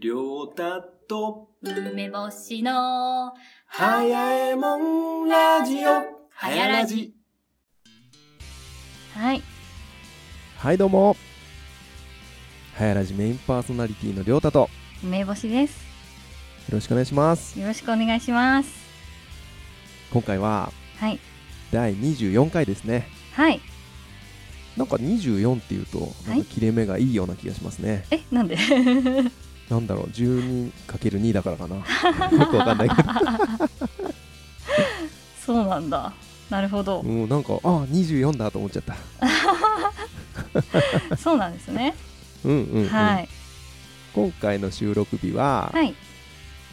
りょうたと、梅干しの、はやえもんラジオ、はやラジ。はい。はいどうもはやらじメインパーソナリティのりょうたとよ梅干しです。ろしくお願いしますよろしくお願いします。今回ははい。第24回ですねはい。なんか24っていうとなんか切れ目がいいような気がしますね、え、なんで？なんだろう 12×2 だからかな よくわかんないけど そうなんだ。なるほど。うんなんかあ24だと思っちゃった そうなんですね。うんうん、うんはい。今回の収録日ははい。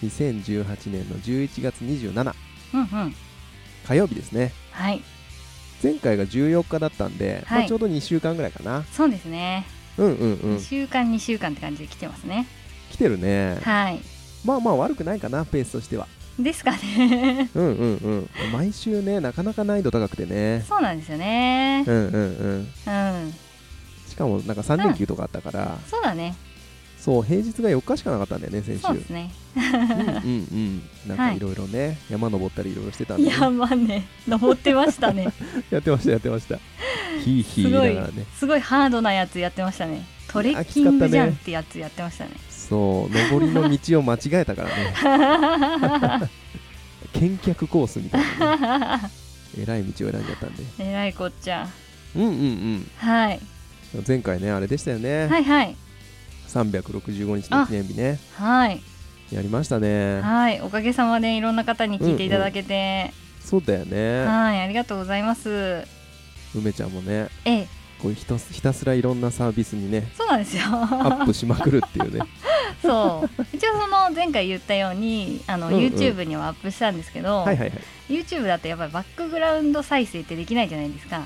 2018年の11月27うんうん。火曜日ですねはい。前回が14日だったんで、はいまあ、ちょうど2週間ぐらいかなそうですね。うんうんうん2週間、2週間って感じで来てますね。来てるねはい。まあまあ悪くないかなペースとしてはですかね。うんうんうん毎週ねなかなか難易度高くてねそうなんですよねう。んうんうんうん。しかもなんか3連休とかあったから、そうだね。そう平日が4日しかなかったんだよね先週そうですね。うんうんうんなんかいろいろね、山登ったりいろいろしてたんで、ね、山ね、登ってましたね。やってましたやってましたヒーヒーすごい言いながらねすごいハードなやつやってましたね。トレッキングじゃんってやつやってましたね。そう上りの道を間違えたからね 見客コースみたいな、ね、えらい道を選んじゃったんでえらいこっちゃ。うんうんはい。うん前回ねあれでしたよね、はいはい。365日の記念日ねはい。やりましたねはい。おかげさまでいろんな方に聞いていただけて、そうだよねはい。ありがとうございます。梅ちゃんもねええ、こうひたすひたすらいろんなサービスにねそうなんですよ。アップしまくるっていうね そう。一応その前回言ったように、あの、うんうん。YouTube にはアップしたんですけど、はいはいはい。YouTube だとやっぱりバックグラウンド再生ってできないじゃないですか。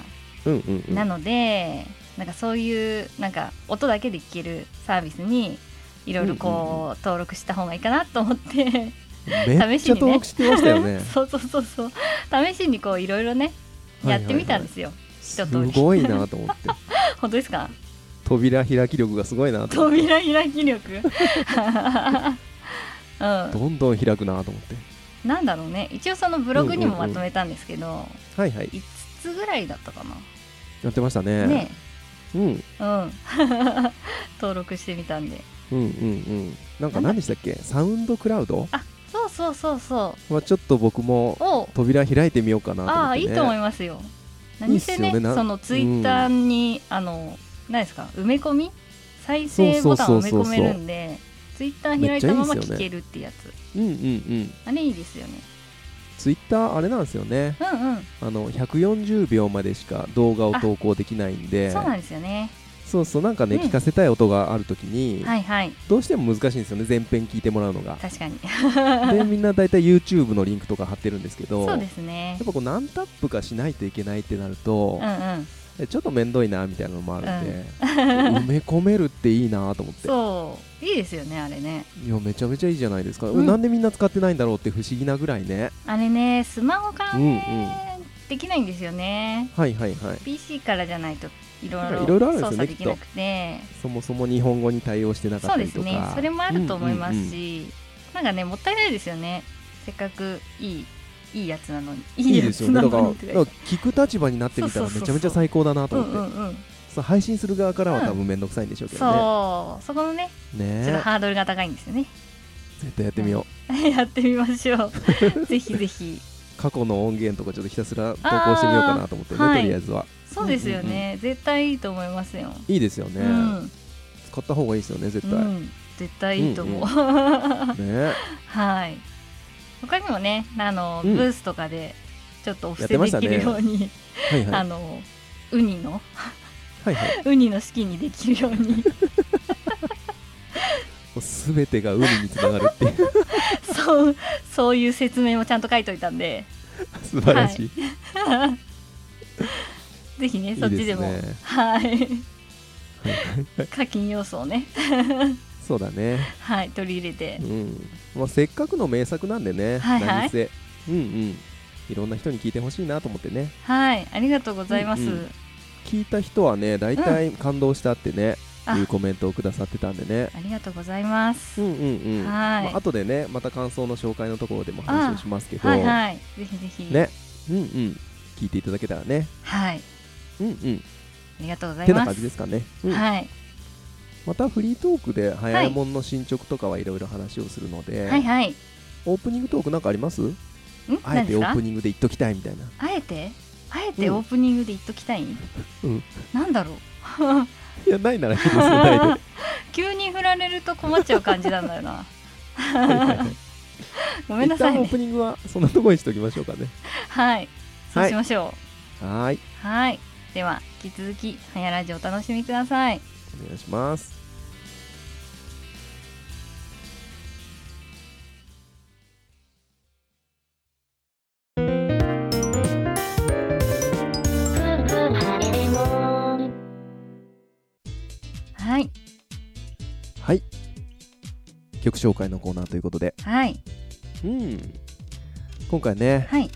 うんうんうん。なのでなんかそういうなんか音だけで聞けるサービスにいろいろこう、登録した方がいいかなと思って。めっちゃ登録してましたよね。そうそうそうそう。試しにこういろいろねやってみたんですよ、す一通りごいなと思って。本当ですか？扉開き力がすごいなと思って。扉開き力？うん。どんどん開くなと思って。なんだろうね。一応そのブログにもまとめたんですけど、はいはい。5つぐらいだったかな。やってましたね。ね。うん。うん。登録してみたんで。うんうんうん。なんか何でしたっけ？サウンドクラウド？そうそうそうそう。はちょっと僕もを扉開いてみようかなと思って、ね、ああいいと思いますよ。何せねいいっすよね。なそのツイッターに、あの何ですか？埋め込み？再生ボタンを埋め込めるんでツイッター開いたまま聞けるってやつ。うんうんうん。あれいいですよね。ツイッターあれなんですよね。うんうん。あの140秒までしか動画を投稿できないんで。そうなんですよね。そうそうなんかね、うん。聞かせたい音があるときに、はいはい。どうしても難しいんですよね全編聞いてもらうのが。確かに。でみんな大体 YouTube のリンクとか貼ってるんですけどそうですね。やっぱこう何タップかしないといけないってなるとうん、うん。えちょっと面倒いなみたいなのもあるんで、埋め込めるっていいなと思って。そう。いいですよねあれね。いやめちゃめちゃいいじゃないですか、うん。なんでみんな使ってないんだろうって不思議なぐらいね。あれねスマホからうんね、できないんですよね。はいはいはい。PC かじゃないといろいろいろいろあるんですよね操作できなくて。そもそも日本語に対応してなかそうですったりとか。ね。それもあると思いますうんうんうん。し、なんかねもったいないですよね。せっかくいいいいやつなのにいいいですよね。だから聞く立場になってみたらめちゃめちゃ最高だなとうん思って、うんうんそう配信する側からは多分面倒くさいんでしょうけどね、そう。そこのねね。ちょっとハードルが高いんですよね。絶対やってみよう、やってみましょう。ぜひぜひ。過去の音源とかちょっとひたすら投稿してみようかなと思ってね、はい。とりあえずは。そうですよね、絶対いいと思いますよ、いいですよね、うん、使った方がいいですよね絶対、うん、絶対いいと思う、ね。はい他にもねあの、うん。ブースとかでちょっとお布施できるように、はいはい。あのウニの。はいはい。ウニの式にできるように。もう全てが海につながるっていう。そうそういう説明もちゃんと書いといたんで。素晴らしい、ぜひねいいそっちでも。はい。課金要素をねそうだね。はい取り入れて。うん。まあ、せっかくの名作なんでね、はいはい。何せ。うんうん。いろんな人に聞いてほしいなと思ってね。はいありがとうございます、うんうん。聞いた人はね大体感動したってね、というコメントをくださってたんでね。ありがとうございます。うんうんうん。はい。まあ後でねまた感想の紹介のところでも話をしますけど。はいはい。ぜひぜひ。ね。うんうん。聞いていただけたらね。はい。うんうん。ありがとうござてないます。感じですかね、うん。はいまたフリートークで早いもんの進捗とかはいろいろ話をするので、はいはい。オープニングトークなんかあります？ん？あえてオープニングで言っときたいみたいな。あえて？あえてうん。オープニングで言っときたい、うん。なんだろう？いやないならいいですよないで急に振られると困っちゃう感じなんだよな。ごめんなさい一旦オーねプニングはそんなところにしときましょうかね。はい。そうしましょう。はーい。はい。では引き続き「はやラジオ」お楽しみくださいお願いします。はい。はい。曲紹介のコーナーということで。はい。うん。今回ねはい。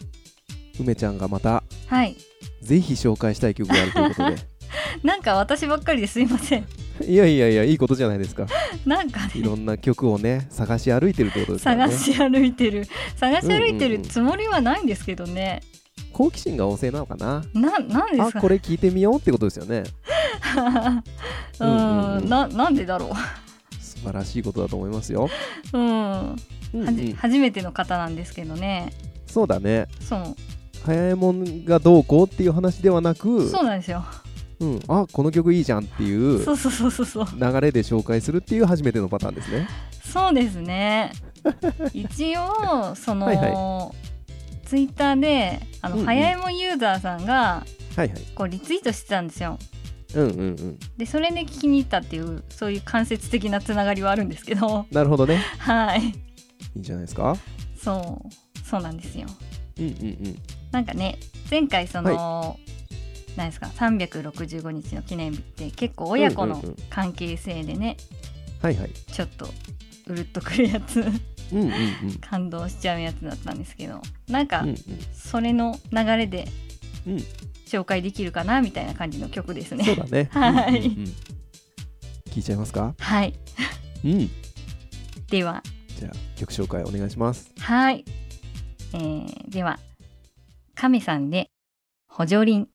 梅ちゃんがまたはい。ぜひ紹介したい曲があるということ なんか私ばっかりですいません。でいやいやいやいいことじゃないですか。なんかね。いろんな曲をね探し歩いてるってことですね。探し歩いてる。探し歩いてうんうんうんるつもりはないんですけどね、好奇心が旺盛なのかな？ななんですかあこれ聞いてみようってことですよね。ううんうんうん。んななんでだろ素晴らしいことだと思いますよ、ううんうん、初めての方なんですけどね。そうだね。そう。早いもんがどうこうっていう話ではなくそうなんですようん、あこの曲いいじゃんっていうそうそうそうそうそう。流れで紹介するっていう初めてのパターンですね。そうですね。一応その、はいはツイッターであの、うんうん。早いもんユーザーさんがはいはい。こうリツイートしてたんですよ。うんうんうん。でそれで聞きに行ったっていうそういう間接的なつながりはあるんですけど。なるほどね。はい。いいんじゃないですか？そう。そうなんですよ。うんうんうん。なんかね前回その、なんですか？365日の記念日って結構親子の関係性でね、はいはい。ちょっとうるっとくるやつうんうんうん。感動しちゃうやつだったんですけどなんかそれの流れでうん。紹介できるかなみたいな感じの曲ですね。そうだね。は いうんうん。うん聞いちゃいますか？はい。うん。では。じゃあ曲紹介お願いします。はい、えー、では。亀さんで補助輪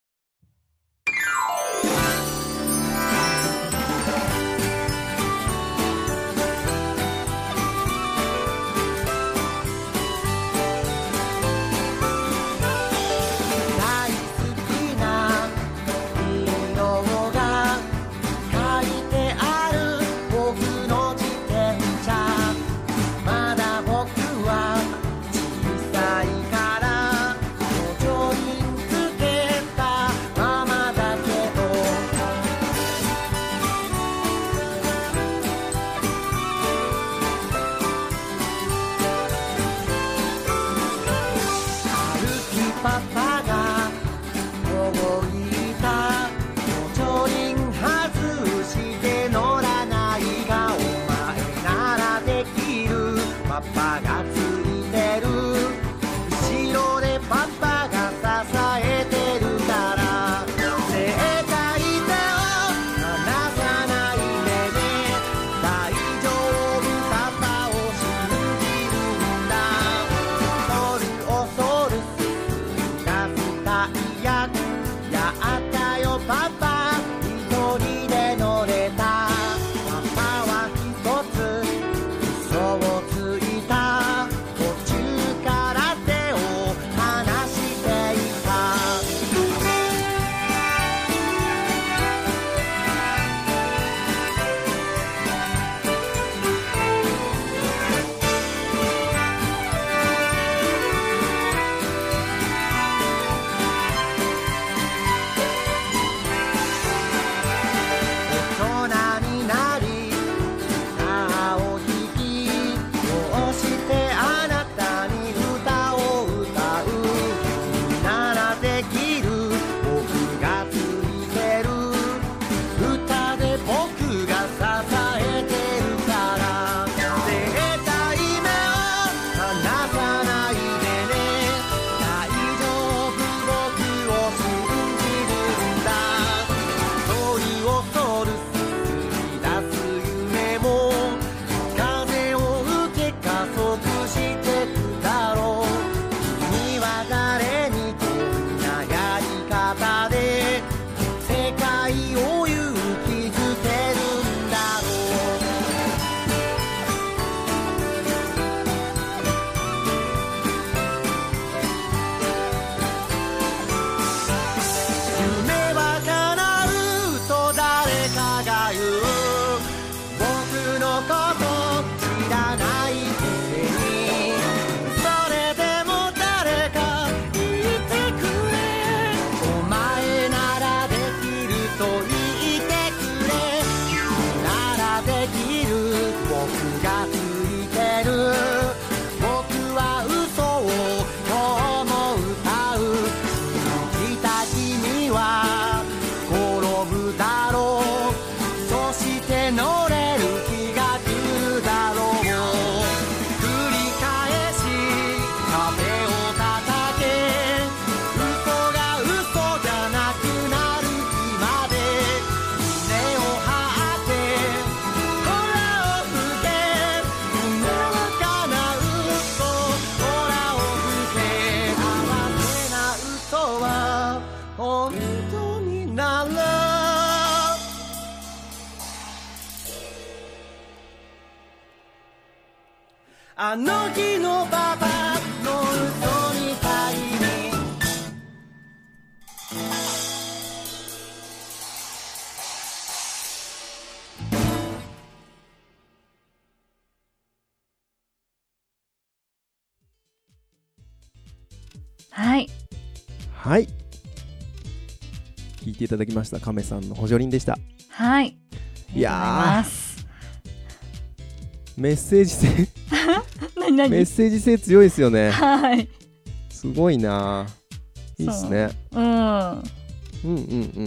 はい。聞いていただきました亀さんの補助輪でした。はい。いやメッセージ性。メッセージ性強いですよね。はい。すごいないいっすね。う。ん。うんうんうん。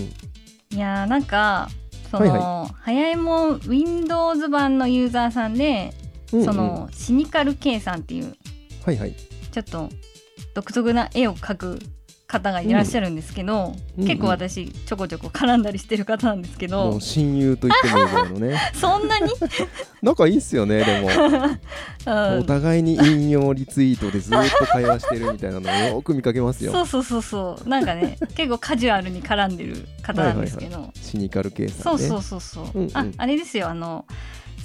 いやーなんかその、はい早いもん Windows 版のユーザーさんで、うんうん。そのシニカル K さんっていうはいはい。ちょっと独特な絵を描く方がいらっしゃるんですけど、うん。結構私ちょこちょこ絡んだりしてる方なんですけど、親友と言ってもいいぐらいのね。そんなに、仲いいっすよねでも。うん。お互いに引用リツイートでずっと会話してるみたいなのをよく見かけますよ。そうそうそうそう。なんかね結構カジュアルに絡んでる方なんですけど、シニカル系さんね。そうそうそうそう、うんうん。ああれですよあの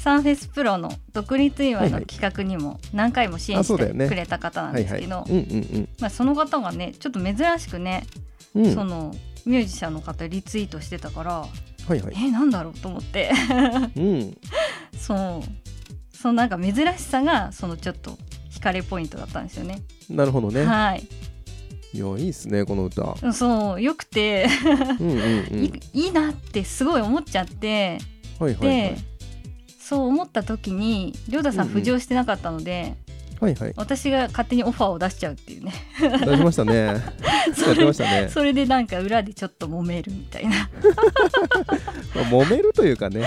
サンフェスプロの独立祝いの企画にも何回も支援してくれた方なんですけど、その方がねちょっと珍しくね、うん。うんそのミュージシャンの方リツイートしてたから、はいはい。えなんだろうと思って。うん。そう。そうなんか珍しさがそのちょっと惹かれポイントだったんですよね。なるほどね。はい。いやいいっすねこの歌。そうよくて、いいいなってすごい思っちゃって。はいはいはで、いそう思った時に亮太さんうんうん浮上してなかったので、はいはい。私が勝手にオファーを出しちゃうっていうね。出しましたね。やってましたね。それでなんか裏でちょっと揉めるみたいな。まあ揉めるというかね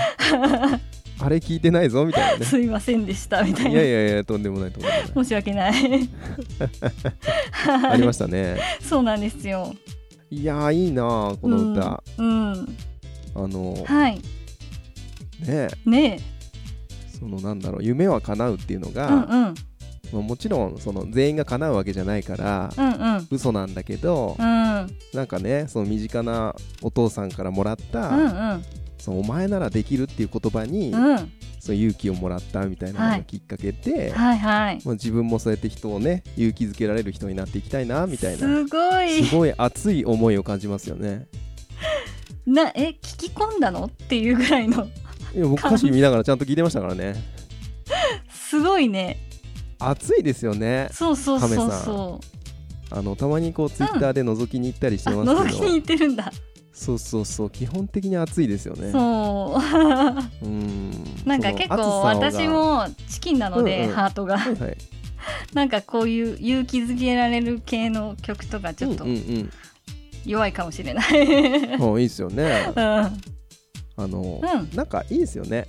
あれ聞いてないぞみたいなね。すいませんでしたみたいいやないやいやとんでもないとんでもない。申し訳ない。ありましたね。そうなんですよ。いやーいいなーこの歌、うん、うん。あのはい。ねねそのなんだろう夢は叶うっていうのえが、うんうん。まあ、もちろんその全員が叶うわけじゃないから、うんうん。嘘なんだけど、うん。なんかねその身近なお父さんからもらった、うんうん。そのお前ならできるっていう言葉に、うん。その勇気をもらったみたいなのがきっかけで、はいはい。まあ、自分もそうやって人をね勇気づけられる人になっていきたいなみたいな。すごい。すごい熱い思いを感じますよね。なえ聞き込んだの？っていうぐらいのいや僕歌詞見ながらちゃんと聞いてましたからね。すごいね。熱いですよね。そうそうそう亀さん。そうあのたまにこうツイッターで覗きに行ったりしてあますけど、覗きに行ってるんだ、そうそうそう。基本的に熱いですよね。そう。うん。なんか結構私もチキンなので、うんうん。ハートが。はいはい。なんかこういう勇気づけられる系の曲とかちょっとうんうん弱いかもしれない、うん うん、いいですよねあの、うん。なんかいいですよね。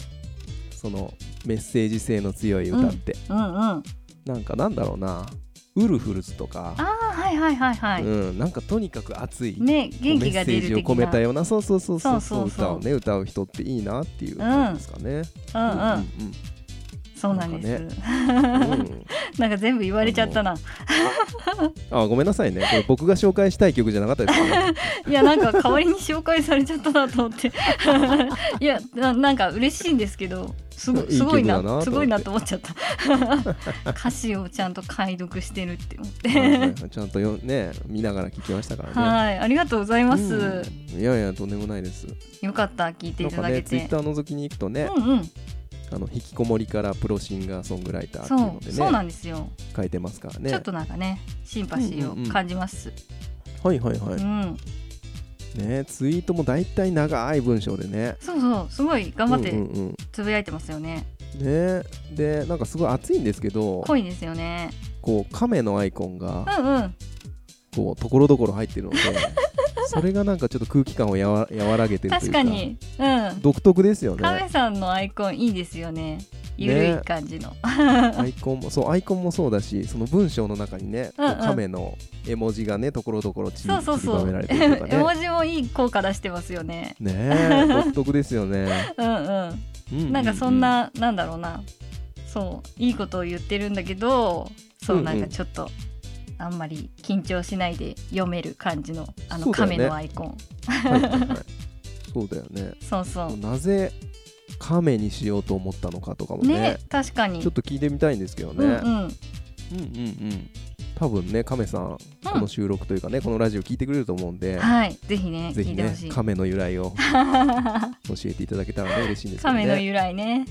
そのメッセージ性の強い歌って、うんうんなんかなんだろうな。ウルフルズとか、ああはいはいはいはい、うん、なんかとにかく熱い、ね元気が出るメッセージを込めたようなそうそうそうそうそうそうそう。歌をね歌う人っていいなっていう感じですかね、うん。うん、うんそうなんです。なんか全部言われちゃったな。あごめんなさいね。これ僕が紹介したい曲じゃなかったですかね。いやなんか代わりに紹介されちゃったなと思って。いやななんか嬉しいんですけどすごすごいなすごいなと思っちゃった。歌詞をちゃんと解読してるって思って。ちゃんとよね見ながら聞きましたからね。はいありがとうございます、うん。いやいやとんでもないです。よかった聞いてないただけて、ねツイッター覗きに行くとね、うんうんあの引きこもりからプロシンガーソングライターってそういうのでそうなねんですよ、書いてますからね。ちょっとなんかねシンパシーを感じます、はいはいはい、うん。ねツイートも大体長い文章でね。そうそうすごい頑張ってうんうんうん。つぶやいてますよね、ねでなんかすごい熱いんですけど濃いですよね。こう亀のアイコンがうんうんこうところどころ入ってるので それがなんかちょっと空気感をやわ和らげてるというか。確かに。うん。独特ですよね。亀さんのアイコンいいですよね。ゆるい感じの、アイコンもそうアイコンもそうだしその文章の中にね、うんうん。の絵文字がねところどころちりばめられてるとか 絵文ね字もいい効果出してますよね。ねえ独特ですよね、うんうん。ううなんかそんな、なんだろうな。そういいことを言ってるんだけどそう、うんうん。なんかちょっとあんまり緊張しないで読める感じのあの亀のアイコン。そうだよね。そうそう。なぜ亀にしようと思ったのかとかもね。ね確かに。ちょっと聞いてみたいんですけどね、うんうん。うんうんうん。多分ね亀さん、この収録というかねこのラジオ聞いてくれると思うんで、はい。ぜひねぜひね亀の由来を 教えていただけたらね嬉しいんですけどね。亀の由来ね。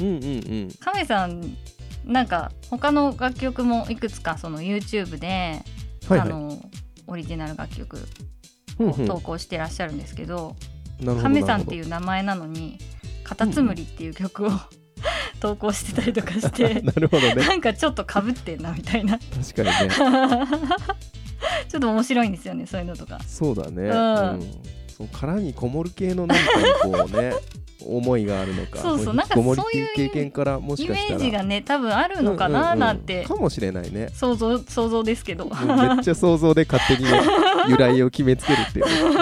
うんうんうん。亀さんなんか他の楽曲もいくつかその YouTube で、はいはい。あのオリジナル楽曲うんうん。を投稿してらっしゃるんですけど、なるほど亀さんってういう名前なのに「カタツムリ」っていう曲を、投稿してたりとかして なるほどね。なんかちょっとかぶってんなみたいな。確かにね。ちょっと面白いんですよねそういうのとか。そうだね、うん。うんその殻にこもる系のなんかにこうね 思いがあるのか。そうそうなんかそういう経験からもしイメかしたら。ージがね多分あるのかななんて。うんうんうん。かもしれないね想像想像ですけどめっちゃ想像で勝手にね由来を決めつけるっていうね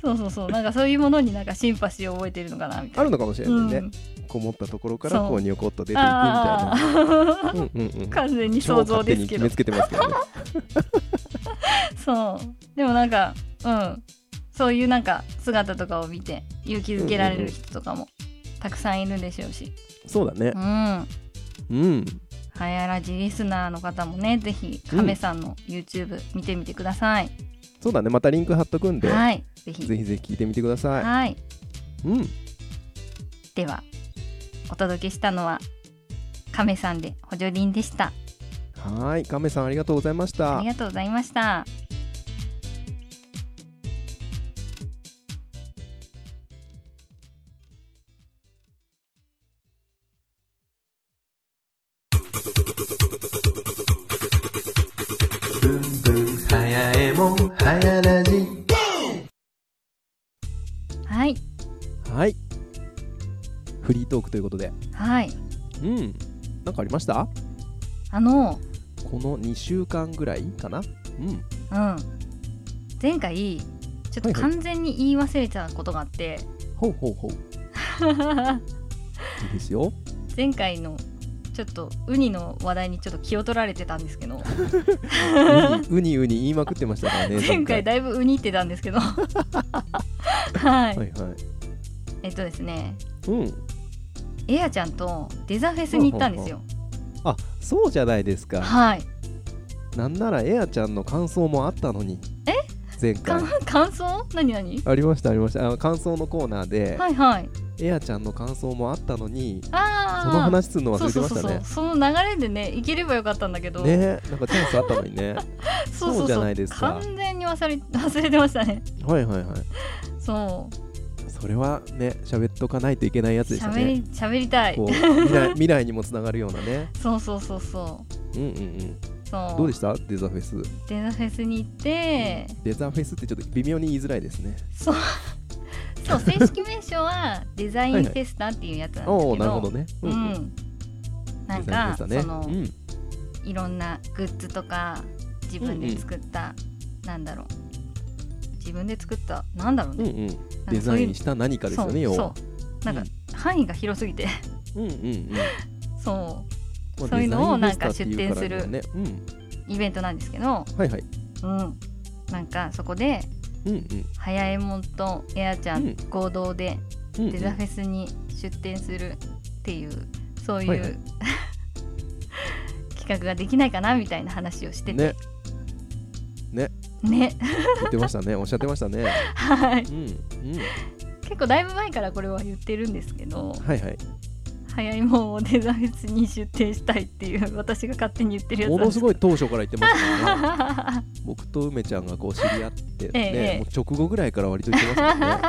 そうそうそうなん。かそういうものになん。かシンパシーを覚えてるのかなみたいな。あるのかもしれないね、うん。こもったところからこうにょこっと出ていくみたいあなーうん。うん。うん。完全に超想像ですけどに決めつけてますけどねそうでもなん。かうん。そういうなんか姿とかを見て勇気づけられる人とかもたくさんいるでしょうし。そうだね。うん。うん。はやらじリスナーの方もねぜひ亀さんの YouTube 見てみてください、そうだね。またリンク貼っとくんで、はい。ぜひ。ぜひぜひ聞いてみてください、はい。うん。ではお届けしたのは亀さんで補助輪でした。はーい。亀さんありがとうございました。ありがとうございましたトークということで。はい。うん。なんかありました？あのこの2週間ぐらいかな？うん。うん。前回ちょっとはいはい。完全に言い忘れたことがあって、ほうほうほう。いいですよ。前回のちょっとウニの話題にちょっと気を取られてたんですけど。ウニウニウニ言いまくってましたからね 前回だいぶウニってたんですけど。はい、はいはい。えっとですね。うんエアちゃんとデザフェスに行ったんですよ。あそうじゃないですか。はい。なんならエアちゃんの感想もあったのに。え？前か回 感想？何何？ありましたありました。あの感想のコーナーで、はいはい。エアちゃんの感想もあったのにああその話するの忘れてましたね。そうそうそう。その流れでね行ければよかったんだけど、ねなんかチャンスあったのにね。そう。そうじゃないですか。完全に忘れ忘れてましたね。はいはいはい。そうそれはね喋っとかないといけないやつでした喋ねり喋りたい。未来 未来にもつながるようなね。そうそうそうそう。うんうんうん。そう。どうでした？デザフェス。デザフェスに行って。デザフェスってちょっと微妙に言いづらいですね。そう。そう正式名称はデザインフェスタっていうやつなんですけど、おおなるほどね。ううん。ん。なんか、ね。その、うん。いろんなグッズとか自分で作った、なんだろう自分で作ったなんだろうね、うんうん。デザインした何かですよね要は。そう。そうなんか、範囲が広すぎて。うんうんうん。そう。まあそういうのをなんか出店するイベントなんですけど、うんはいはい。うん、なんかそこでうんうん。はやえもんとエアちゃうん。ん合同でデザフェスに出店するっていうそういう、はいはい。企画ができないかなみたいな話をしてて。ね。ねね。言ってましたね。おっしゃってましたね。はい。うんうん。結構だいぶ前からこれは言ってるんですけどはいはい。早いもんをデザフェスに出店したいっていう私が勝手に言ってるやつものすすごい当初から言ってましたね。は 僕と梅ちゃんがこう知り合ってね、ええ。もう直後ぐらいから割と言ってますからね。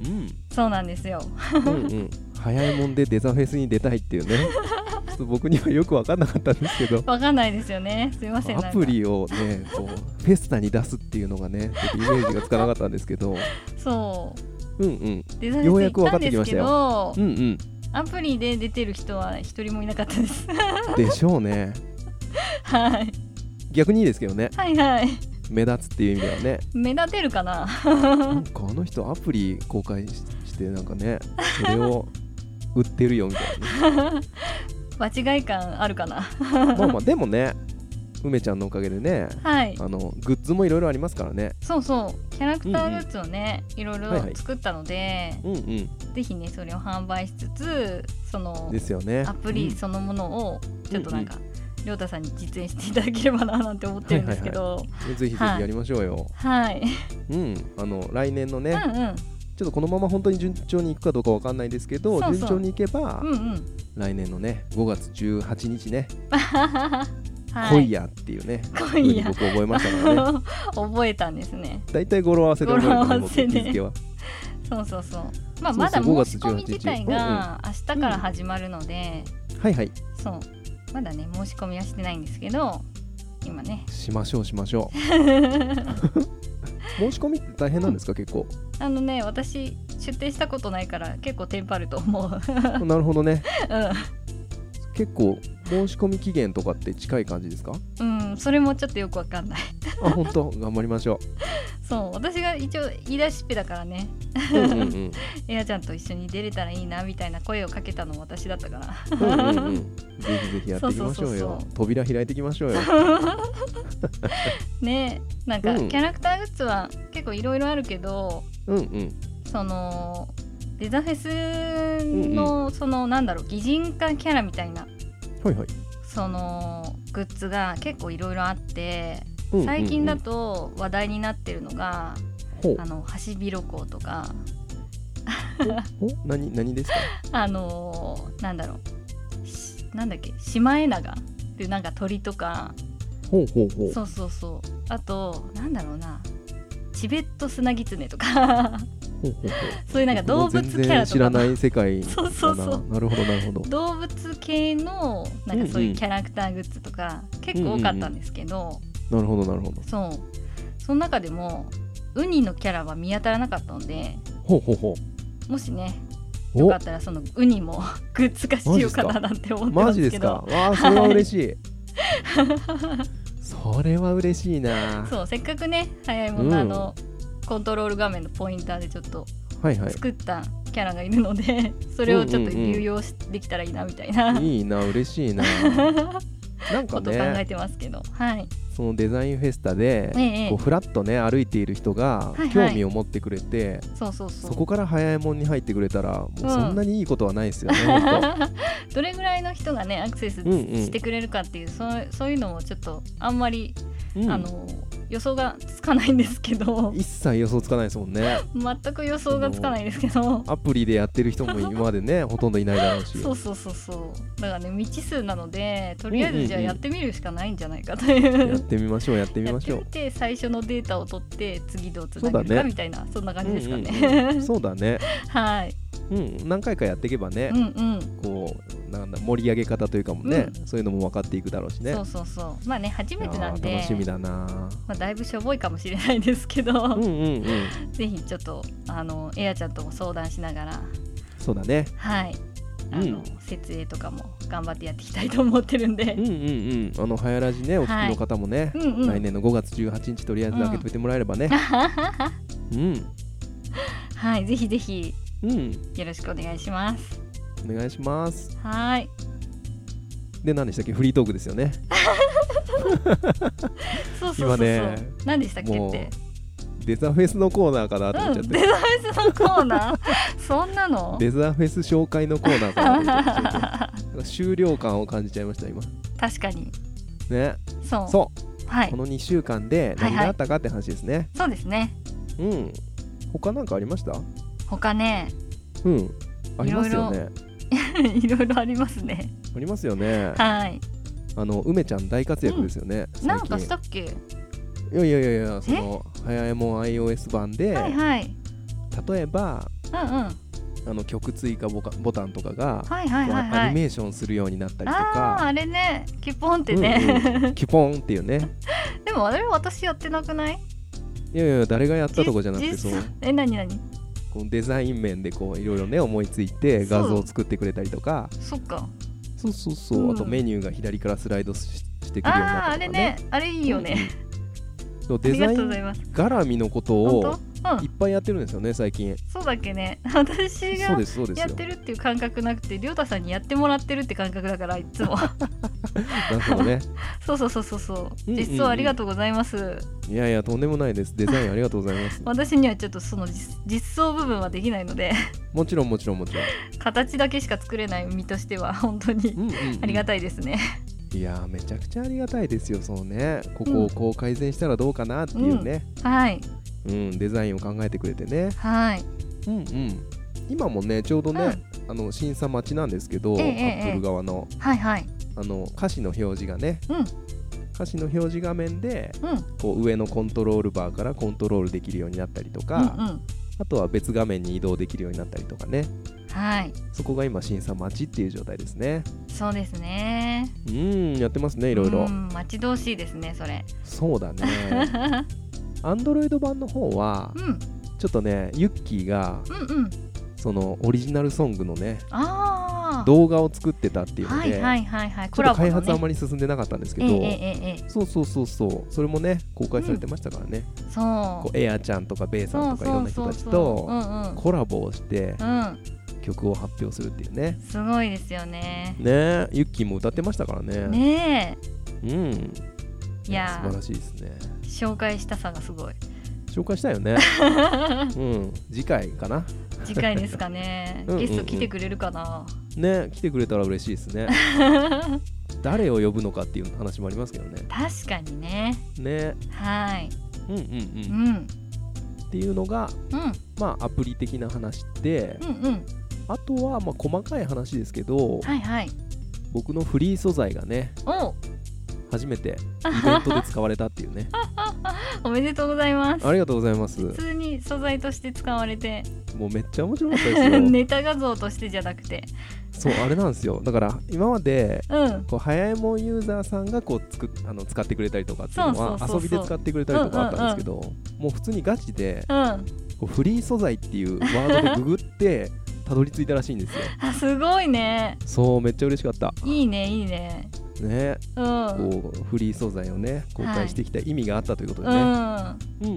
そうなんですよ。うん、うんうん早いもんでデザフェスに出たいっていうね。ちょっと僕にはよく分かんなかったんですけど。わかんないですよね。すいませんアプリをねこうフェスタに出すっていうのがねちょっとイメージがつかなかったんですけど。そう。うんうん。ようやく分か行ってきましたよ。どうんうん。アプリで出てる人は一人もいなかったです。でしょうね。はい。逆にいいですけどね。はいはい。目立つっていう意味ではね。目立てるかな？なんかあの人アプリ公開ししてなんかねそれを売ってるよみたいなね。間違い感あるかなまあまあでもね梅ちゃんのおかげでねはい。あのグッズもいろいろありますからね。そうそう。キャラクターグッズをね、いろいろはいはい。作ったので、うんうん。ぜひねそれを販売しつつそのですよね。アプリそのものをちょっとなんか、りょうたさんに実演していただければななんて思ってるんですけど。うんぜひぜひやりましょうよ、はい、うん。あの来年のね、うんうんちょっとこのまま本当に順調にいくかどうかわかんないですけど順調にいけば、うんうん。来年のね5月18日ね はい。来いやっていうね、今夜。僕覚えましたからね。覚えたんですね。大体語呂合わせで覚える語呂合ね僕わせで。日付はそうそうそう。まあまだ5月申し込み自体が明日から始まるので、はいはい。そう。まだね申し込みはしてないんですけど今ね。しましょうしましょう。申し込みって大変なんですか結構？あのね私出店したことないから結構テンパると思う、なるほどね。う結構申し込み期限とかって近い感じですか？ん、うん、それもちょっとよくわかんない。あ本当？頑張りましょそう私が一応言い出しっぺだからね。ううんうんうん。エアちゃんと一緒に出れたらいいなみたいな声をかけたの私だったから。うんうんうん。ぜひぜひやっていきましょうよ。扉開いていきましょうよ。ねなんかうん。キャラクターグッズは結構いろいろあるけどうんうん。そのデザフェスのそのなんだろう擬人化キャラみたいなはいはい。そのグッズが結構いろいろあってうんうんうん。最近だと話題になってるのがあのハシビロコウとか。お何何ですか？あのーなんだろう。しなんだっけ？シマエナガ。っていうなんか鳥とか。ほうほうほう。そうそうそう。あとなんだろうな。チベットスナギツネとか そういうなんか動物キャラ知らない世界そうそうそう。なるほどなるほど。動物系のなんかそううんいううんキャラクターグッズとか結構多かったんですけど、なるほどなるほど。そう。その中でもウニのキャラは見当たらなかったのでほうほうほもしねうよかったらそのウニも グッズ化しようかななんて思ってマまジですか？すけどわあそれは嬉しい。それは嬉しいな。そうせっかくね早いもんのあの、コントロール画面のポインターでちょっとはいはい。作ったキャラがいるので、それをちょっと流用しできたらいいなみたいな、いいな嬉しいな。なんかことを考えねてますけどはい。そのデザインフェスタでええこうフラッとね歩いている人がはいはい。興味を持ってくれてそうそうそう。そこから早いもんに入ってくれたらもううん。そんなにいいことはないですよね本 どれぐらいの人がねアクセスうんうん。してくれるかっていう、そうそういうのもちょっとあんまり、当うん。あの予想がつかないんですけど。一切予想つかないですもんね。全く予想がつかないですけど。アプリでやってる人も今までね ほとんどいないだろうし。そうそうそうそう。だからね未知数なのでとりあえうんうんうん。ずじゃあやってみるしかないんじゃないかという、やってみましょうやってみましょう。みて最初のデータを取って次どうつなげるかみたいなそんな感じですかね、うんうんうん。そうだね。はいうん何回かやっていけばねうんうん。こうなんだ盛り上げ方というかもねそういうのも分かっていくだろうしね。そうそうそう。まあね初めてなんで楽しみだな。まあ、だいぶしょぼいかもしれないですけど、うんうんうん。ぜひちょっとあのエアちゃんとも相談しながらそうだね。はい。あの、うん。設営とかも頑張ってやっていきたいと思ってるんで。うん、うんうん。あの早ラジねお聞きの方もね、うんうん。来年の5月18日とりあえず開けといてもらえればね。うん。はいぜひぜひうん。よろしくお願いします。お願いします。はい。で何でしたっけ？フリートークですよね。そうそうそう今ね何でしたっけって。デザフェスのコーナーかなと思っちゃうん、って、デザフェスのコーナー？そんなの？デザフェス紹介のコーナーかなと思っちゃってなんか終了感を感じちゃいました今。確かに。ね。そう。そう、はい。この2週間で何があったかって話ですね、そうですね。うん。他なんかありました？他ねうん。ありますよね。いろいろありますね。ありますよね。はい。あの梅ちゃん大活躍ですよね、なん。か最近。したっけ？いやいやいやいやその早いもん iOS 版で、はいはい。例えばうんうん。あの曲追加ボカボタンとかが、はいはいはいはい。ニメーションするようになったりとあああれね。キュポンってうんね、うん。キュポンっていうね。でもあれ私やってなくない？いやいや誰がやったとかじゃなくてそう。え何何？こうデザイン面でこういろいろね思いついて画像を作ってくれたりとか。そっか。そうそうそう、うん。あとメニューが左からスライドししてくるようになったりとかねねあれいいよね、うんデザインとうございます。絡みのこと本をいっぱいやってるんですよね最近。そうだっけね。私がやってるっていう感覚なくてりょうたさんにやってもらってるって感覚だからいつも。なるほどね。そうそうそうそうそう。うんうんうん。実装ありがとうございます、いやいやとんでもないです。デザインありがとうございます。私にはちょっとその実実装部分はできないので。もちろんもちろんもちろん、形だけしか作れない身としては本当に。うんうんうん。ありがたいですね、いやーめちゃくちゃありがたいですよそのね。ここをこう改善したらどうかなっていうね、はい。うんデザインを考えてくれてね。はい。うんうん。今もねちょうどね、あの審査待ちなんですけど、ええええアップル側の。はいはい。あの歌詞の表示がね。うん。歌詞の表示画面でうん。うんこう上のコントロールバーからコントロールできるようになったりとか、うん。あとは別画面に移動できるようになったりとかねはい。そこが今審査待ちっていう状態ですね。そうですね。うんやってますねいろいろ。うん待ち遠しいですねそれ。そうだね。アンドロイド版の方はうん。ちょっとねユッキーがうんうん。そのオリジナルソングのね動画を作ってたっていうので、はいはいはいはい。ちょっと開の発あんねまり進んでなかったんですけど、そうそうそうそう。それもね公開されてましたからね、そう。こうエアちゃんとかベイさんとかいろんな人たちとコラボをしてうん曲を発表するっていうね。すごいですよね。ね。ユッキーも歌ってましたからね。ねうん。えいや。素晴らしいですね。紹介したさがすごい。紹介したよね。うん。次回かな。次回ですかね。ゲスト来てくれるかな。ね来てくれたら嬉しいですね。誰を呼ぶのかっていう話もありますけどね。確かにね。ね。はい。うんうんううん。んっていうのがうん。まあアプリ的な話でうんうんあとはまあ細かい話ですけどはいはい。僕のフリー素材がねお初めて イベントで使われたっていうね。おめでとうございます。ありがとうございます。普通に素材として使われて。もうめっちゃ面白かったですよ。ネタ画像としてじゃなくて。そうあれなんですよ。だから今までうん。こう早いもんユーザーさんがこうつくあの使ってくれたりとかっていうのは遊びで使ってくれたりとかあったんですけど、もう普通にガチでうん。こうフリー素材っていうワードでググってたどり着いたらしいんですよ。あすごいね。そうめっちゃ嬉しかった。いいねいいね。ね。うん。こうフリー素材をね公開してきた意味があったということでうね、ん。うん、うん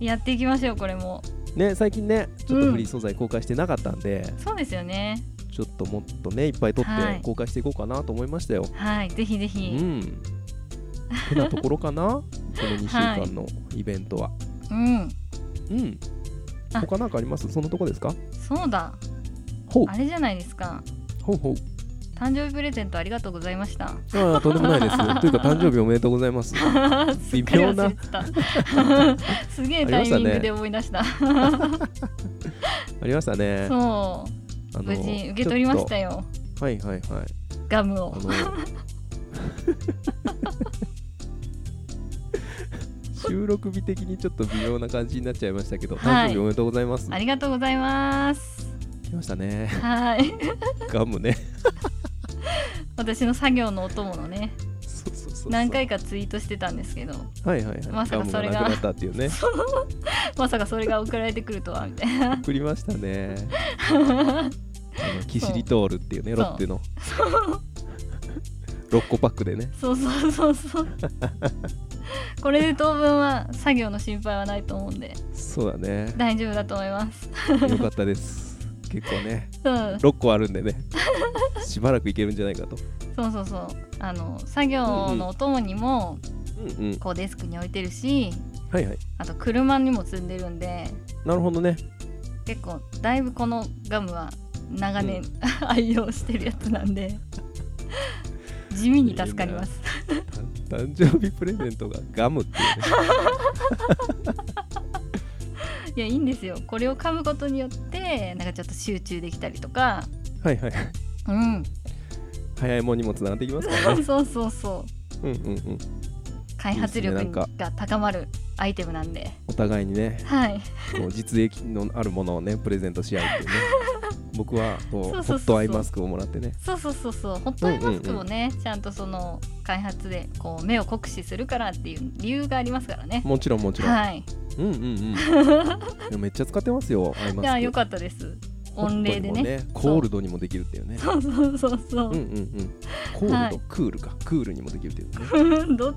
うん。やっていきましょうこれも。ね最近ねちょっとフリー素材公開してなかったんで、そうですよね。ちょっともっとねいっぱい撮っはい。て公開していこうかなと思いましたよ、はいぜひぜうひん てなところかな？この2週間のイベントは、うん。うん。あ他なんかあります？そのとこですか？そうだ。あれじゃないですか。ほうほう。誕生日プレゼントありがとうございました。ああとんでもないです。というか誕生日おめでとうございます。すっかり忘れてた。すげえタイミングで思い出した。ありましたね。そう。無事受け取りましたよ。よはいはいはい。ガムを。あの収録日的にちょっと微妙な感じになっちゃいましたけど、はい。誕生日おめでとうございます。ありがとうございます。来ましたね。はい。ガムね。私の作業のお供のね何回かツイートしてたんですけどはいはいはい。まさかそれがね。まさかそれが送られてくるとはみたいな。送りましたね。キシリトールっていうねロッテの。6個パックでね。そうそうそうそう これで当分は作業の心配はないと思うんで。そうだね。大丈夫だと思います。よかったです。結構ね。う。ん6個あるんでね。しばらくいけるんじゃないかと。そうそうそう。あの作業のお供にもうんうん。こうデスクに置いてるしはいはい。あと車にも積んでるんで。なるほどね。結構だいぶこのガムは長年、愛用してるやつなんで地味に助かります。た誕生日プレゼントがガムっていうね。いやいいんですよ。これを噛むことによってなんかちょっと集中できたりとか。はいはいうん。早いもんにもつながっていきますからね。そうそうそうう。んうんうん。開発力が高まるアイテムなんで。お互いにね。はい。こう実益のあるものをねプレゼントし合うっていうね僕はこうホットアイマスクをもらってね。そうそうそうそう。ホットアイマスクもね、ちゃんとその開発でこう目を酷使するからっていう理由がありますからね。もちろんもちろん、はい。うんうんうん。めっちゃ使ってますよアイマスク。いや良かったです温冷でねホットにもコールドにもできるっていうね。そうそうそうそう。うんうんうん。コールド、はいクールか。クールにもできるっていうね。ど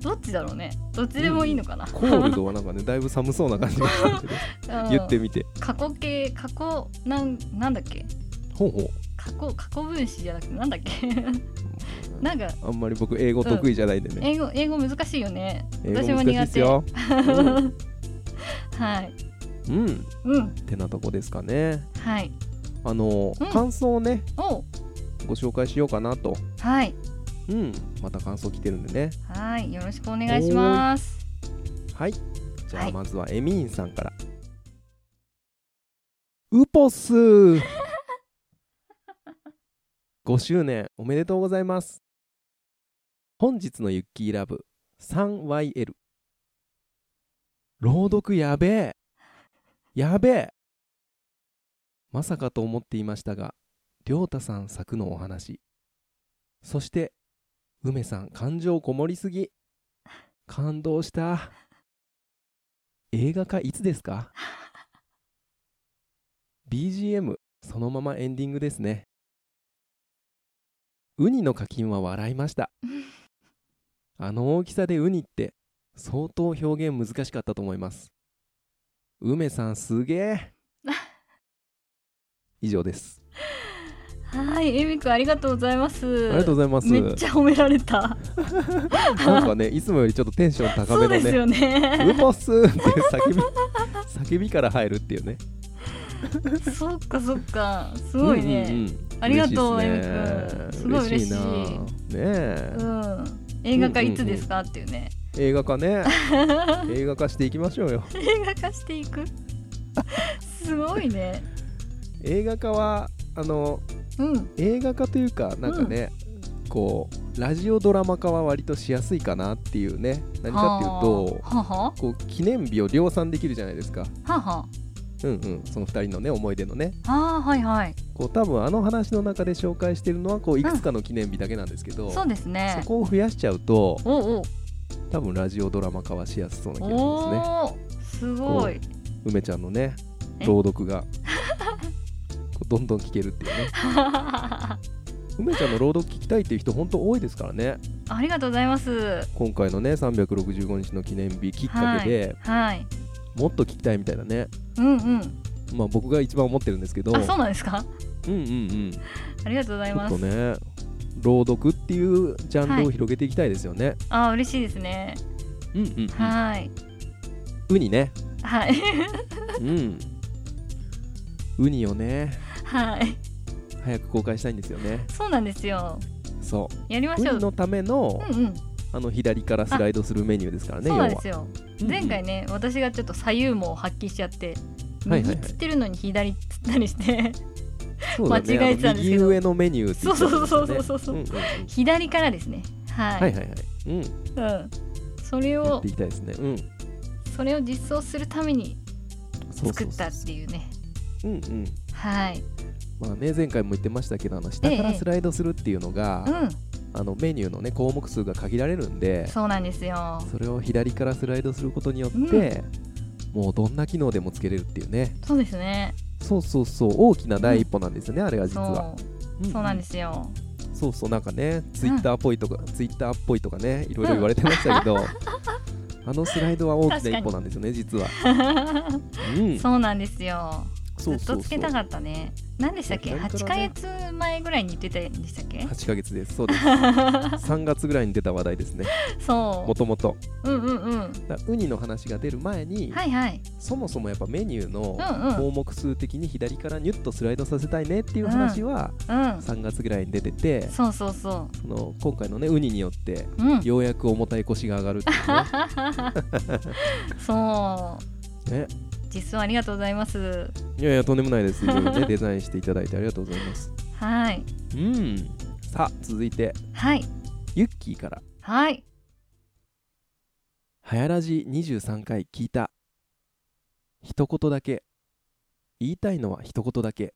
どっちだろうね。どっちでもいいのかな、コールドはなんかねだいぶ寒そうな感じがしたけど。うん。言ってみて。過去形過去なんなんだっけ？ほうほう。過去過去分詞じゃなくてなんだっけ？なんかあんまり僕英語得意じゃないんでね、英語英語難しいよね。私も苦手難しいですよ、はいうん、うん、うんてなとこですかね。はい。あの、うん。感想をねお。ご紹介しようかなと。はい。うん。また感想来てるんでね。はい。よろしくお願いします。はい。じゃはい。あまずはエミーンさんから、ウポス。5周年おめでとうございます。本日のユッキーラブ 3YL 朗読やべえやべえ。まさかと思っていましたが亮太さん作のお話。そして梅さん感情こもりすぎ。感動した。映画化いつですか？BGM そのままエンディングですね。ウニの課金は笑いました。あの大きさでウニって相当表現難しかったと思います梅さんすげえ。以上です。はいエミくんありがとうございます。ありがとうございます。めっちゃ褒められた。なんかねいつもよりちょっとテンション高そうですめのねよね。ウポスって叫び 叫びから入るっていうね。そっかそっか。すごいね、うんうんうん。ありがとう嬉しいっエミ君すごい。嬉しいな。ねえ、うん。映画化いつですか、っていうね映画化ね。映画化していきましょうよ。映画化していく？すごいね。映画化はあのうん。映画化というかなんかね、こうラジオドラマ化は割としやすいかなっていうね。何かっていうとはあ。はこう記念日を量産できるじゃないですか。あはあ。はうんうん。その2人のね思い出のね。ああーはいはい。こう多分あの話の中で紹介してるのはこういくつかの記念日だけなんですけど、そうですね。そこを増やしちゃうとおうおう多分ラジオドラマ化はしやすそうな気がしますね。すごい。梅ちゃんのねえ？朗読がどんどん聞けるっていうね。梅ちゃんの朗読聞きたいっていう人本当多いですからね。ありがとうございます。今回のね365日の記念日きっかけで、はいもっと聞きたいみたいなね。うんうん。まあ僕が一番思ってるんですけど。あそうなんですか？うんうんうん。ちありがとうございょます。っとね朗読っていうジャンルを広げていきたいですよね、あ嬉しいですね。うんうん、うん、はい。ウニね。はい。うん。ウニをね。はい。早く公開したいんですよね。そうなんですよ。そう。やりましょう。ウニのための、うんうん。あの左からスライドするメニューですからねそうですよ。前回ね私がちょっと左右網を発揮しちゃってはいはいはい。右つってるのに左つったりしてそうだね。間違えてたんですけど。右上のメニューそうそうそうそうそううんうんうん。左からですね。はい、はいはいはい。うん。うん、それをやっていきたいですね。うん。それを実装するために作ったっていうね。うんうん。はい。まあね前回も言ってましたけどあの下からスライドするっていうのが、うん。あのメニューのね項目数が限られるんでそうなんですよ。それを左からスライドすることによって、もうどんな機能でもつけれるっていうね。そうですねそうそうそう大きな第一歩なんですよね、あれが実は。そう。そうなんですすよ。そうそうなんかねツイッターっぽいとか、ツイッターっぽいとかねいろいろ言われてましたけど、あのスライドは大きな一歩なんですよね実は、うん、そうなんですよずっとつけたかったね。何でしたっけ？8ヶ左か月前ぐらいに言ってたんでしたっけ？8ヶ月です。そうです。3月ぐらいに出た話題ですね。そもともとううんうんうん。だウニの話が出る前に、はいはい。そもそもやっぱメニューのうんうん。項目数的に左からニュッとスライドさせたいねっていう話はうん。3月ぐらいに出てて、そうそうそその今回のねウニによってううん。ようやく重たい腰が上がるっていう そう。ねね実装ありがとうございます。いやいやとんでもないです。ねデザインしていただいてありがとうございます。はい。うん。さあ続いて。はい。ユッキーから。はい「はやらじ23回聞いた」一言だけ。言いたいのは一言だけ。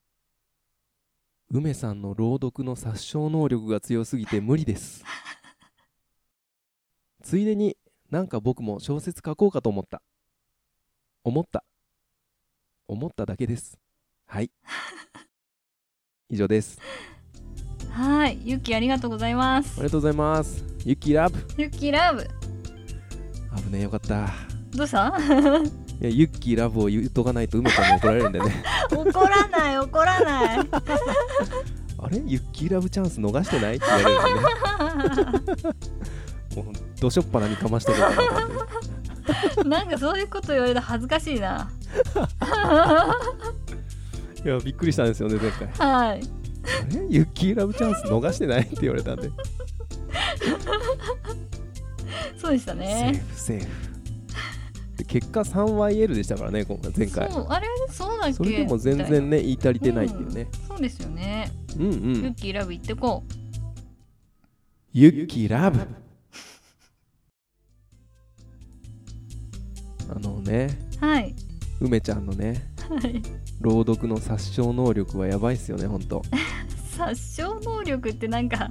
梅さんの朗読の殺傷能力が強すぎて無理です。ついでになんか僕も小説書こうかと思った。思った思っただけです。はい。以上です。はい。ゆっきーありがとうございます。ありがとうございます。ゆっきーラブ。ゆっきーラブ。危ねえよかった。どうした？いやユッキーラブを言っとかないと梅ちゃんに怒られるんでね。怒らない怒らない。あれ？ユッキーラブチャンス逃してない？って言われるんでね。もうどしょっぱなにかましとこうかなと思って なんかそういうこと言われたら恥ずかしいな。いやびっくりしたんですよね前回。はい。ユッキーラブチャンス逃してないって言われたんで、そうでしたセーねフセーフ。で結果 3YL でしたからね今回前回。そうあれそうだっけ？それでも全然ね言い足りてないっていうね。なそうですよね、うんうユッんキーラブ言ってこう。ユッキーラブあのねはい。梅ちゃんのねはい。朗読の殺傷能力はやばいっすよねほんと。殺傷能力ってなんか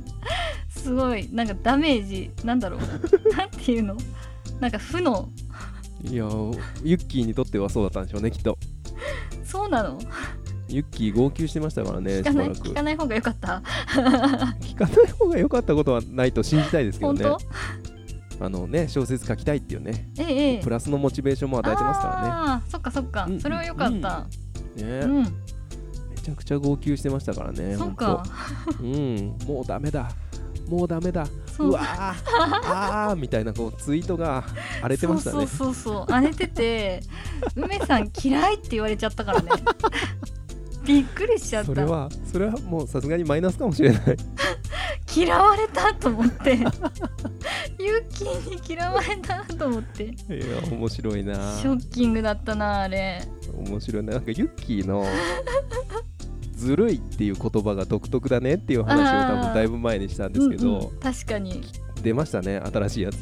すごいなんかダメージなんだろう。なんていうの？なんか負の。いやユッキーにとってはそうだったんでしょうねきっと。そうなの？ユッキー号泣してましたからねしばらく。聞かない方が良かった。聞かない方が良かったことはないと信じたいですけどね。本当？あのね小説書きたいっていうねええ。ええプラスのモチベーションも与えてますからああーそっかそっか、うんそれは良かった。ね。うん、ねめちゃくちゃ号泣してましたからねそっか。うん。もうダメだ。もうダメだ。そう。うわー。あーみたいなこうツイートが荒れてましたね。そうそうそうそう。荒れてて梅さん嫌いって言われちゃったからねびっくりしちゃった。それはそれはもうさすがにマイナスかもしれない。嫌われたと思って。ユッキーに嫌われたと思って。いや面白いな。ショッキングだったなあれ。面白いな。なんかユッキーの ずるいっていう言葉が独特だねっていう話を多分だいぶ前にしたんですけど、うんうん。確かに。出ましたね新しいやつ。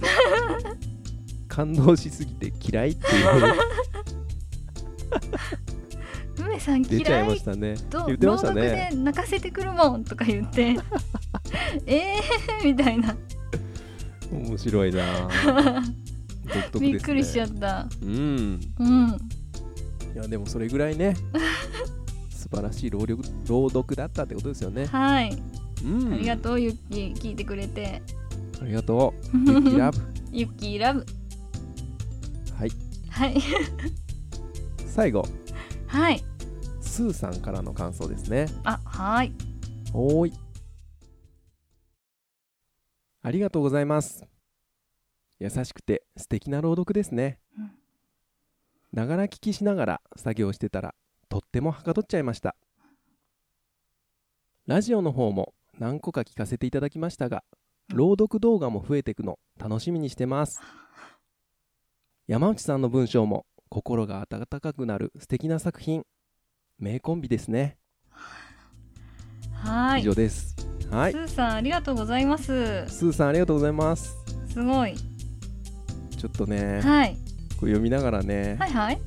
感動しすぎて嫌いっていう梅さん出ちゃい嫌いましたね。と言ってました朗読でね泣かせてくるもんとか言って。えー？みたいな。面白いな。独特ね。びっくりしちゃった。うん。うん。いやでもそれぐらいね。素晴らしい朗読朗読だったってことですよね。はい、うん。ありがとうユッキー。聞いてくれて。ありがとう。ユッキーラブ。ユッキーラブ。はい。はい。最後はい。スーさんからの感想ですね。あはい。おーい。ありがとうございます。優しくて素敵な朗読ですね。うん。ながら聞きしながら作業してたらとってもはかどっちゃいました。ラジオの方も何個か聞かせていただきましたが朗読動画も増えていくの楽しみにしてます。山内さんの文章も心が温かくなる素敵な作品。名コンビですね、以はい。上です。はい。スーさんありがとうございます。スーさんありがとうございます。すごい。ちょっとね、はい。こう読みながらね、はいはい。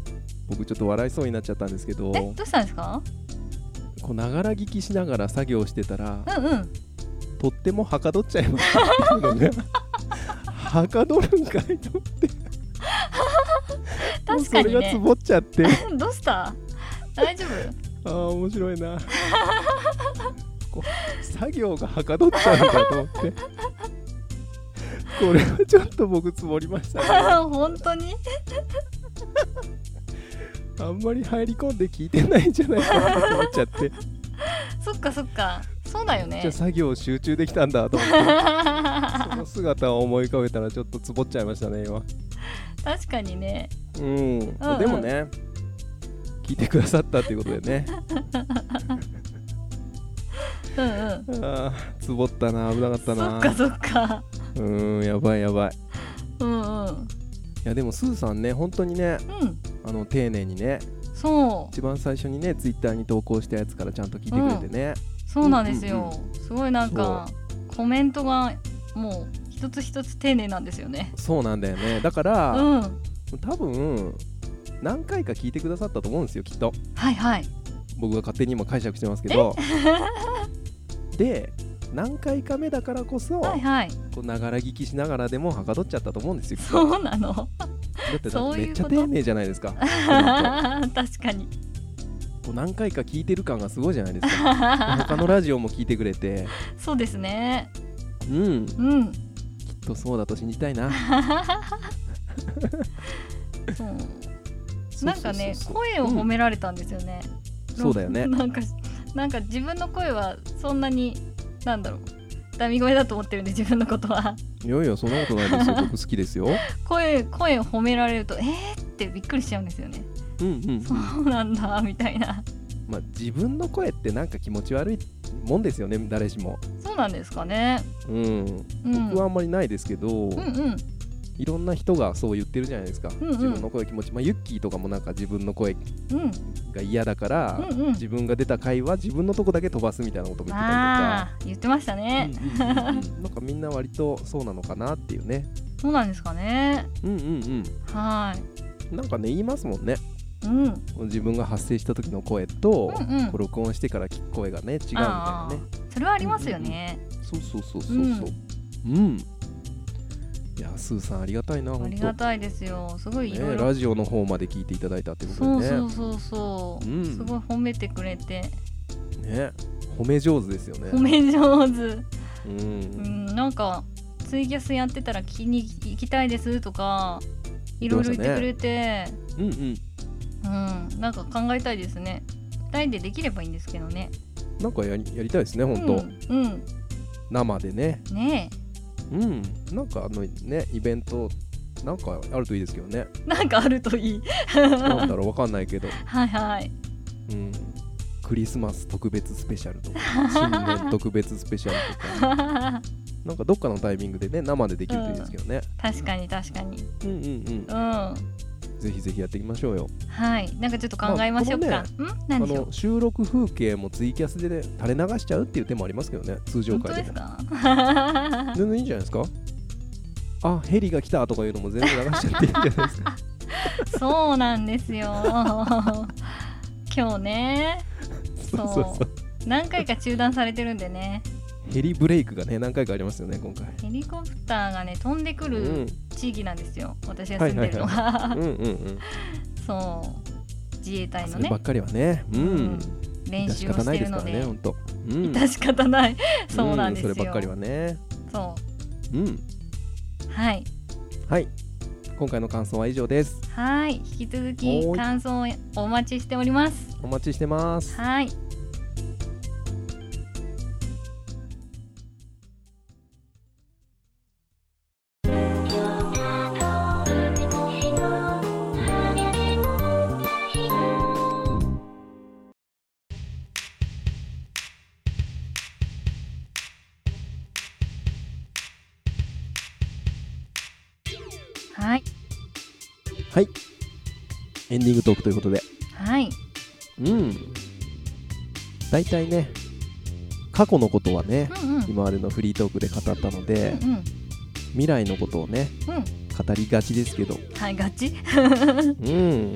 僕ちょっと笑いそうになっちゃったんですけどえどうしたんですか？こうながら聞きしながら作業してたらうんうん。とってもはかどっちゃいましたっていうのがはかどるんかいと思って 確かにね。それがつぼっちゃって。どうした？大丈夫？ああ面白いな。作業がはかどっちゃうんだと思って。これはちょっと僕つぼりましたね。本当に？あんまり入り込んで聞いてないんじゃないかなと思っちゃって。そっかそっか。そうだよね。じゃあ作業集中できたんだと思って。その姿を思い浮かべたらちょっとつぼっちゃいましたね今確かにね。うん、うんでもね聞いてくださったっていうことでね。うんうん。あーつぼったな危なかったそなっかそっか。うんやばいやばい。いうんうん。やでもスーさんね本当にねうん。あの丁寧にねそう。一番最初にねツイッターに投稿したやつからちゃんと聞いてくれてね、そうなんですよ、うんすごいなんかコメントがもう一つ一つ丁寧なんですよね。そうなんだよね。だから、うん。多分何回か聞いてくださったと思うんですよきっと。はいはい。僕が勝手に今解釈してますけど。で何回か目だからこそ、はいはい。こうながら聞きしながらでもはかどっちゃったと思うんですよそうなの？だってめっちゃ丁寧じゃないですか。確かに。こう何回か聞いてる感がすごいじゃないですか。他のラジオも聞いてくれて。そうですね。うん。うんとそうだと信じたいな。そうなんかね声を褒められたんですよね、そうだよね。なんかなんか自分の声はそんなになんだろう。ダミ声だと思ってるんで自分のことは。いやいやそんなことないですよ。僕好きですよ。声声を褒められるとえーってびっくりしちゃうんですよね。うんうん、うん。そうなんだみたいなまあ、自分の声ってなんか気持ち悪いもんですよね誰しも、そうなんですかね。うん。うん。僕はあんまりないですけど、うんうん。いろんな人がそう言ってるじゃないですか、うんうん。自分の声気持ち。まあユッキーとかもなんか自分の声うん。が嫌だから、うんうん。自分が出た回は自分のとこだけ飛ばすみたいなことも言ってたりとか。言ってましたね、うんうん なんかみんな割とそうなのかなっていうね。そうなんですかね。うんうんはい。うんなんかね言いますもんねうん。自分が発声した時の声と、うんうん。録音してから聞く声がね違うみたいなねそれはありますよね、そうそうそうそうそう。うん、いやスーさんありがたいなありがたいですよ。すごいいろねいろラジオの方まで聞いていただいたってことそうでね。そうそうそう、う。ん。すごい褒めてくれて。ね褒め上手ですよね。褒め上手。ううんんなんかツイキャスやってたら聞きに行きたいですとかいろいろ言ってくれて、うんうんうん。なんか考えたいですね。2人でできればいいんですけどね。なんかやりやりたいですね本当、うん、うん、生でね。ねうん。なんかあのねイベントなんかあるといいですけどね。えなんかあるといい。なんだろうわかんないけど。はいはい。うん。クリスマス特別スペシャルとか新年特別スペシャルとか。なんかどっかのタイミングでね生でできるといいですけどね、確かに確かに。うん、うんうん。うんぜひぜひやっていきましょうよ。はい。なんかちょっと考えましょうか、まあん？あ何でしょう？の収録風景もツイキャスで、ね、垂れ流しちゃうっていう手もありますけどね通常回でも。で 全然いいんじゃないですか？あヘリが来たとかいうのも全然流しちゃっていいんじゃないですか？そうなんですよ。今日ね。そうそう。そう。何回か中断されてるんでねヘリブレイクがね何回かありますよね今回。ヘリコプターがね飛んでくうるん。地域なんですよ、私が住んでるのが、うんうんうん。そう。自衛隊のね。そればっかりはね。うん。練習を致してるのでですからね本当うん。致し方ない。そうなんですよ、そればっかりはね。そう。ん。うはい。はい。今回の感想は以上です。はい。引き続き感想をお待ちしております。お待ちしてます。はいはいはい。エンディングトークということで。はい。うん。大体ね過去のことはねうんうん。今までのフリートークで語ったのでうんうん。未来のことをねうん。語りがちですけど。はいガチ。うん。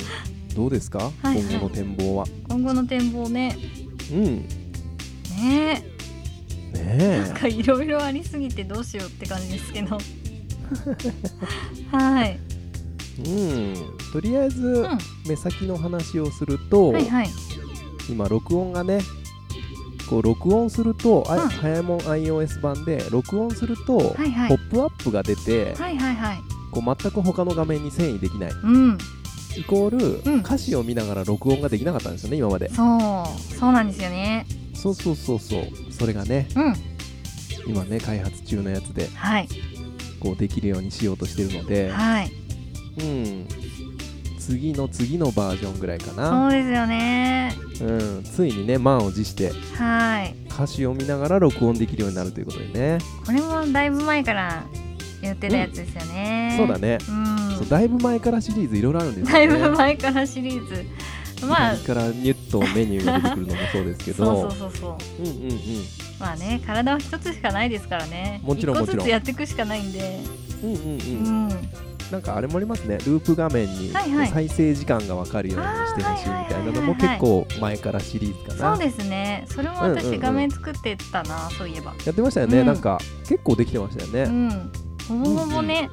どうですか、はい今後の展望は。今後の展望ね。うん。ねねえ。なんえかいろいろありすぎてどうしようって感じですけど。はい、うん。とりあえずうん、目先の話をすると、はいはい。今録音がねこう録音すると、あうん。早いもん iOS 版で録音すると、はいはい。ポップアップが出て、はいはいはい。こう全く他の画面に遷移できない。うん。イコール、うん。歌詞を見ながら録音ができなかったんですよね今まで。そう。そうなんですよね。そうそうそうそう。それがねうん。今ね開発中のやつではい。こうできるようにしようとしてるので、はいうん。次の次のバージョンぐらいかそな、うですよね。うん、ついにね満を持してはい。歌詞を見ながら録音できるようになるということでね、これもだいぶ前から言ってたやつですよね、そうだね、うん。そうだいぶ前からシリーズいろいろあるんですだいよねぶ前からシリーズ。まあ。左からニュッとメニューが出てくるのもそうですけ そうどそうそうそう。うんうんうん。まあね体は一つしかないですからね。もちろんもちろん。一個ずつやっていくしかないんで。うんうんううんんなんかあれもありますね。ループ画面に再生時間が分かるようにしてほしいみたいなのも結構前からシリーズかな。そうですね。それもうんうんうん。私画面作ってたな、そういえば。やってましたよね、うん。なんか結構できてましたよね、うん。ほぼほぼね、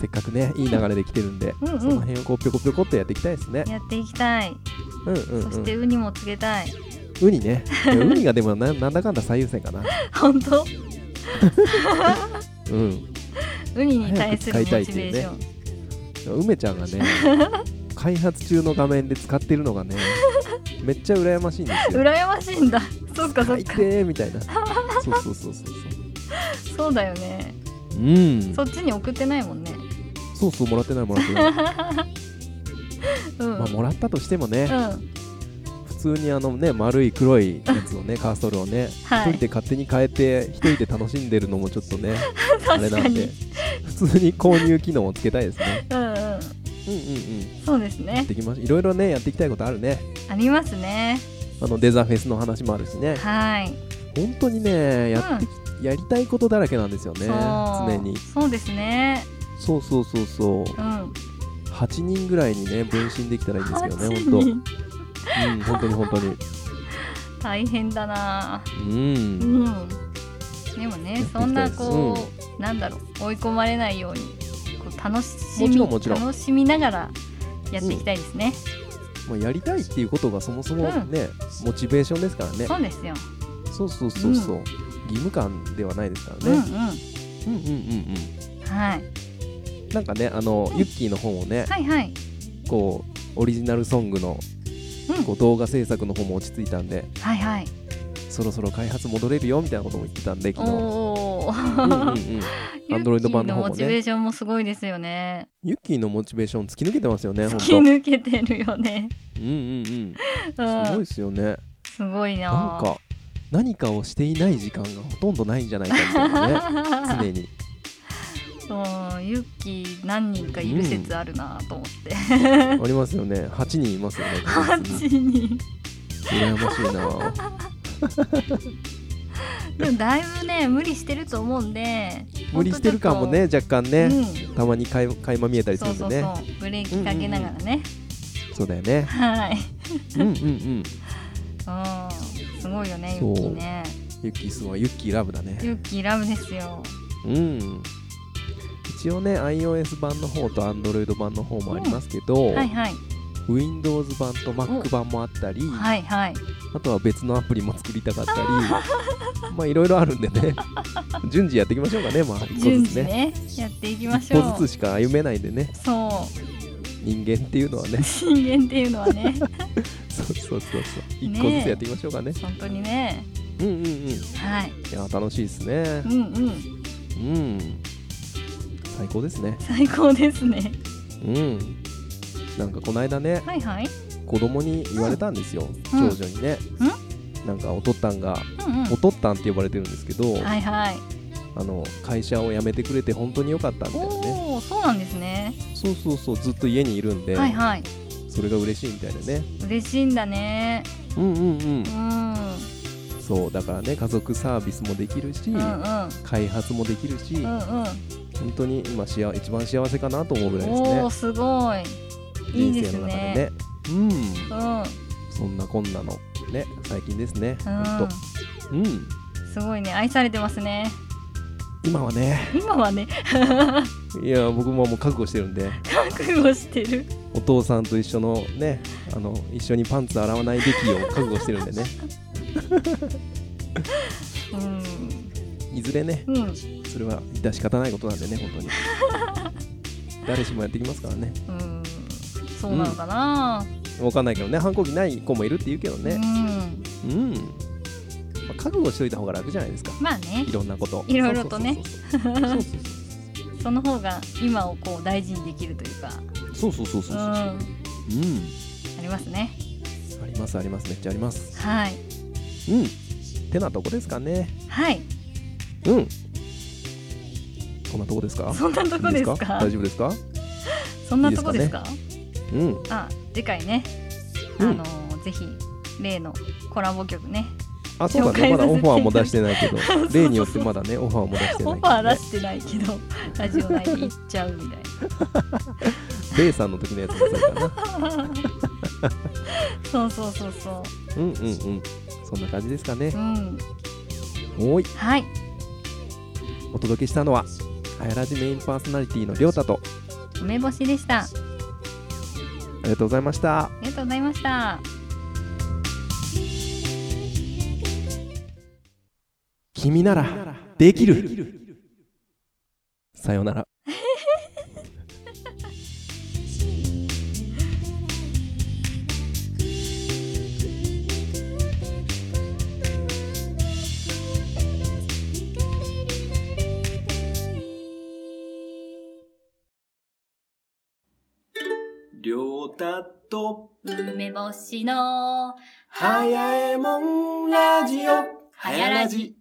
せっかくねいい流れで来てるんで、うん。うんその辺をこうぴょこぴょこっとやっていきたいですね。やっていきたい、うんうんうん。そしてウニもつけたい。ウニね。ウニがでもななんだかんだ最優先かな。本当？うんウニに対するモチベーション、梅ちゃんがね開発中の画面で使ってるのがねめっちゃ羨ましいんですよ羨ましいんだそっかそっ最か低みたいなそうそうそうそうそうそうだよねうんそっちに送ってないもんねそうそうもらってないもらってないうん、まあもらったとしてもね、うん通にあのね丸い黒いやつをね カーソルをねはい。一人で勝手に変えて一人で楽しんでるのもちょっとね あれなんでに。普通に購入機能をつけたいですね。うんうんうん。うんうんそうですね。できましいろいろねやっていきたいことあるね。ありますね。あのデザフェスの話もあるしね。はい。本当にねやってき、やりたいことだらけなんですよね。常に。そうですね。そうそうそうそう。うん。8人ぐらいにね分身できたらいいんですけどね8本人当うん本当に本当に。大変だな。ううん。んでもねそんなこう、なんだろう追い込まれないようにこう楽しもみちろんもちろん。楽しみながらやっていきたいですね、まあ、やりたいっていうことがそもそもね、モチベーションですからね。そうですよ、そうそうそうそう、義務感ではないですからね、うんうん。うん、うんうんうんはい。なんかねあのユッキーの本をねはいはい。こうオリジナルソングのうんこう動画制作の方も落ち着いたんではいはい。そろそろ開発戻れるよみたいなことも言ってたんで昨日。おおうんうんうん。ユッ Android キー版の方もね。モチベーションもすごいですよね。ユッキーのモチベーション突き抜けてますよね本突き抜けてるよね。当うんうんうん。うん。すごいですよね。すごいな。なんか何かをしていない時間がほとんどないんじゃないかみたいなね。常にうんユッキー何人かいる説あるなと思って、ありますよね。8人いますよね。確実に8人。羨ましいな。でもだいぶね無理してると思うんで無理してる感もね若干ね、うん。たまに垣垣間見えたりすそるでね。うんそうそう。ブレーキかけながらね、そうだよね。はい。うんうんうん。うんすごいよねユそう。ッキーね。ユッキーすごいユッキーラブだね。ユッキーラブですよ。うん一応ね iOS 版の方と Android 版の方もありますけど、はいはい。Windows 版と Mac 版もあったり、はいはい。あとは別のアプリも作りたかったり まあいろいろあるんでね順次やっていきましょうかねまあ一個順次ずつね。ねやっていきまし一ょう。歩ずつしか歩めないんでね。そ人間っていうのはね。う 人間っていうのはね。そうそうそうそう。一個ずつやっていきましょうかね。本当にね。うんうんうん。いはい。や楽しいですね。うんうん。うん最高ですね。最高ですね。うん。なんかこの間ねはいはい。子供に言われたんですよ、うん。長女にね、なんかおとったんが、うんうん。おとったんって呼ばれてるんですけど、はいはい。あの会社を辞めてくれて本当に良かったみたいなね。おおそうなんですね。そうそうそうずっと家にいるんで、はいはい。それが嬉しいみたいなね。嬉しいんだね。うんうんうん。うん。そうだからね家族サービスもできるし、うんうん。開発もできるし、うんうん本当に今幸一番幸せかなと思うぐらいですね。おおすごい。いいです人生の中でね。ね。うん。うん。そんなこんなのね最近ですね。うん。本当うん。すごいね。愛されてますね。今はね。今はね。いや僕ももう覚悟してるんで。覚悟してる。お父さんと一緒のねあの一緒にパンツ洗わないべきを覚悟してるんでね。うんいずれねうん。それは致し方ないことなんでね本当に。誰しもやってきますからね。うん。そうなのかな。わかんないけどね反抗期ない子もいるって言うけどうねん。うん、まあ、覚悟しといた方が楽じゃないですか。まあね。いろんなこと。いろいろとね。その方が今をこう大事にできるというか。そうそうそうそうそう。そううん。あうんりますね。ありますあります。めっちゃあります。はい。うん。てなとこですかね。はいうん。こんなとこですか？そんなとこですか？大丈夫ですか？そんなとこですか？うん。あ次回ね。あうん。のぜひ例のコラボ曲ね。あそうだね。まだオファーも出してないけど。例によってまだねオファーも出してないオファー出してないけどラジオ内で言っちゃうみたいベ イさんの時のやつもそうかな。な そうそうそうそう。んうんうん。そんな感じですかね。ううん。おーい。はいお届けしたのはあやらじメインパーソナリティのりょうたと梅干しでした。あありがとうございました。りがとうございました。君ならできる。さようならたと。梅干しの。はやえもんラジオ。はやらじ